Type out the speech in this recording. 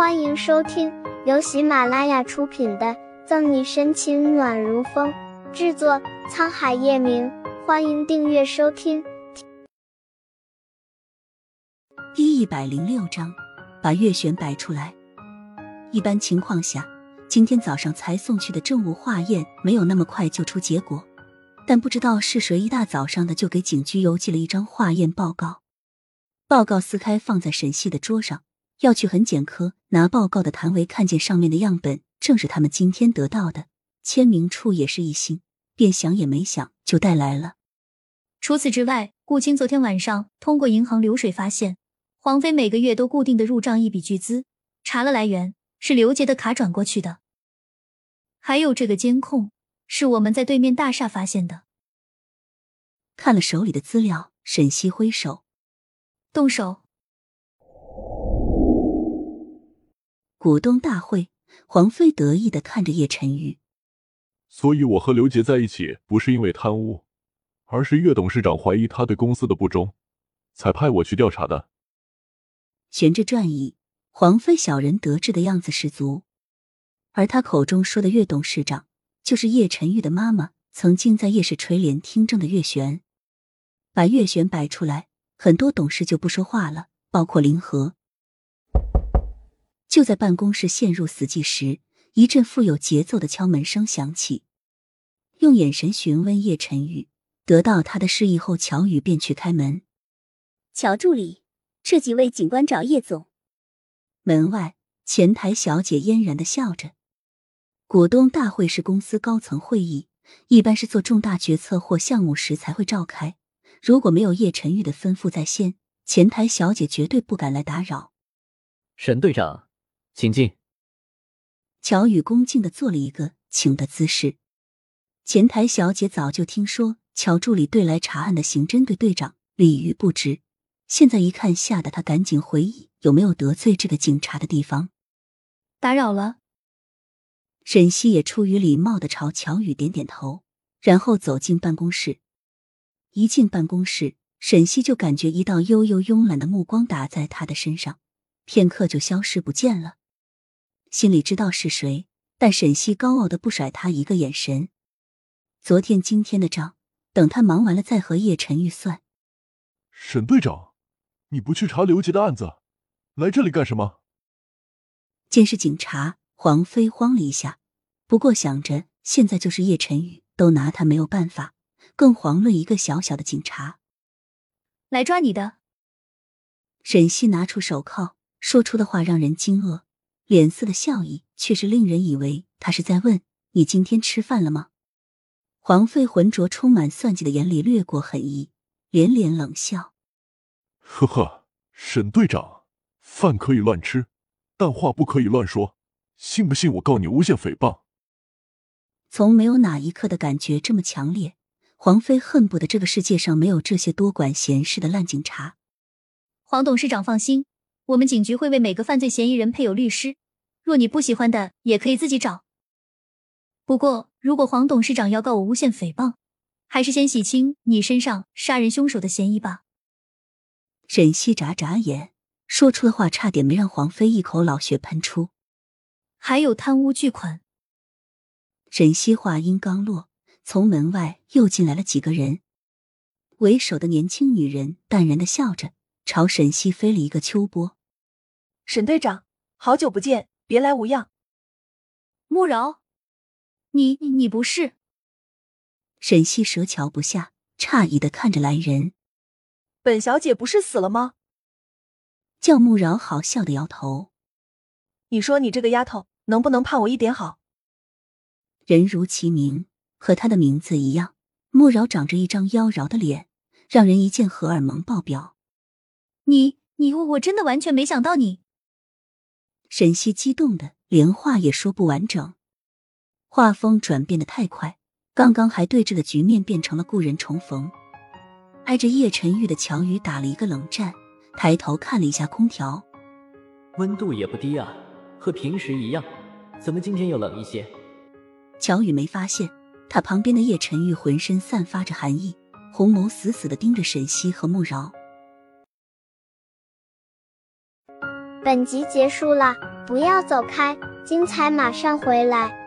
欢迎收听由喜马拉雅出品的《赠你深情暖如风》，制作沧海夜明。欢迎订阅收听。第一百零六章，把月璇摆出来。一般情况下，今天早上才送去的政务化验没有那么快就出结果，但不知道是谁一大早上的就给警局邮寄了一张化验报告。报告撕开放在沈西的桌上。要去痕检科拿报告的谭维看见上面的样本，正是他们今天得到的，签名处也是一星，便想也没想就带来了。除此之外，顾青昨天晚上通过银行流水发现，黄飞每个月都固定的入账一笔巨资，查了来源是刘杰的卡转过去的。还有这个监控是我们在对面大厦发现的。看了手里的资料，沈西挥手，动手。股东大会，黄飞得意的看着叶晨玉。所以，我和刘杰在一起，不是因为贪污，而是岳董事长怀疑他对公司的不忠，才派我去调查的。悬着转椅，黄飞小人得志的样子十足。而他口中说的岳董事长，就是叶晨玉的妈妈，曾经在叶氏垂帘听政的岳璇。把岳璇摆出来，很多董事就不说话了，包括林和。就在办公室陷入死寂时，一阵富有节奏的敲门声响起。用眼神询问叶晨玉，得到他的示意后，乔宇便去开门。乔助理，这几位警官找叶总。门外，前台小姐嫣然的笑着。股东大会是公司高层会议，一般是做重大决策或项目时才会召开。如果没有叶晨玉的吩咐在先，前台小姐绝对不敢来打扰。沈队长。请进。乔宇恭敬的做了一个请的姿势。前台小姐早就听说乔助理对来查案的刑侦队队长礼遇不值，现在一看，吓得她赶紧回忆有没有得罪这个警察的地方。打扰了。沈西也出于礼貌的朝乔宇点点头，然后走进办公室。一进办公室，沈西就感觉一道悠悠慵懒的目光打在他的身上，片刻就消失不见了。心里知道是谁，但沈西高傲的不甩他一个眼神。昨天、今天的账，等他忙完了再和叶晨玉算。沈队长，你不去查刘杰的案子，来这里干什么？见是警察，黄飞慌了一下，不过想着现在就是叶晨宇都拿他没有办法，更遑论一个小小的警察。来抓你的。沈西拿出手铐，说出的话让人惊愕。脸色的笑意却是令人以为他是在问你今天吃饭了吗？黄飞浑浊、充满算计的眼里掠过狠意，连连冷笑：“呵呵，沈队长，饭可以乱吃，但话不可以乱说，信不信我告你诬陷诽谤？”从没有哪一刻的感觉这么强烈，黄飞恨不得这个世界上没有这些多管闲事的烂警察。黄董事长放心。我们警局会为每个犯罪嫌疑人配有律师，若你不喜欢的，也可以自己找。不过，如果黄董事长要告我诬陷诽谤，还是先洗清你身上杀人凶手的嫌疑吧。沈西眨眨眼，说出的话差点没让黄飞一口老血喷出。还有贪污巨款。沈西话音刚落，从门外又进来了几个人，为首的年轻女人淡然的笑着，朝沈西飞了一个秋波。沈队长，好久不见，别来无恙。慕饶，你你不是？沈西蛇瞧不下，诧异的看着来人。本小姐不是死了吗？叫慕饶好笑的摇头。你说你这个丫头，能不能盼我一点好？人如其名，和他的名字一样，慕饶长着一张妖娆的脸，让人一见荷尔蒙爆表。你你我我真的完全没想到你。沈西激动的连话也说不完整，画风转变的太快，刚刚还对峙的局面变成了故人重逢。挨着叶晨玉的乔宇打了一个冷战，抬头看了一下空调，温度也不低啊，和平时一样，怎么今天又冷一些？乔宇没发现，他旁边的叶晨玉浑身散发着寒意，红眸死死的盯着沈西和慕饶。本集结束了。不要走开，精彩马上回来。